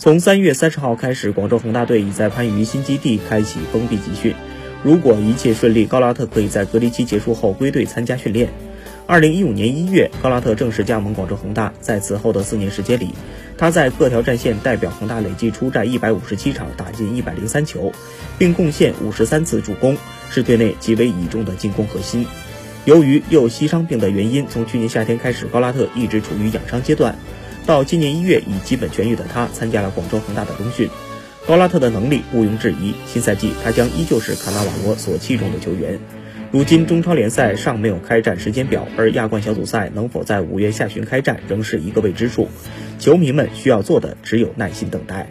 从三月三十号开始，广州恒大队已在番禺新基地开启封闭集训。如果一切顺利，高拉特可以在隔离期结束后归队参加训练。二零一五年一月，高拉特正式加盟广州恒大。在此后的四年时间里，他在各条战线代表恒大累计出战一百五十七场，打进一百零三球，并贡献五十三次助攻，是队内极为倚重的进攻核心。由于右膝伤病的原因，从去年夏天开始，高拉特一直处于养伤阶段。到今年一月已基本痊愈的他，参加了广州恒大的冬训。高拉特的能力毋庸置疑，新赛季他将依旧是卡纳瓦罗所器重的球员。如今中超联赛尚没有开战时间表，而亚冠小组赛能否在五月下旬开战，仍是一个未知数。球迷们需要做的只有耐心等待。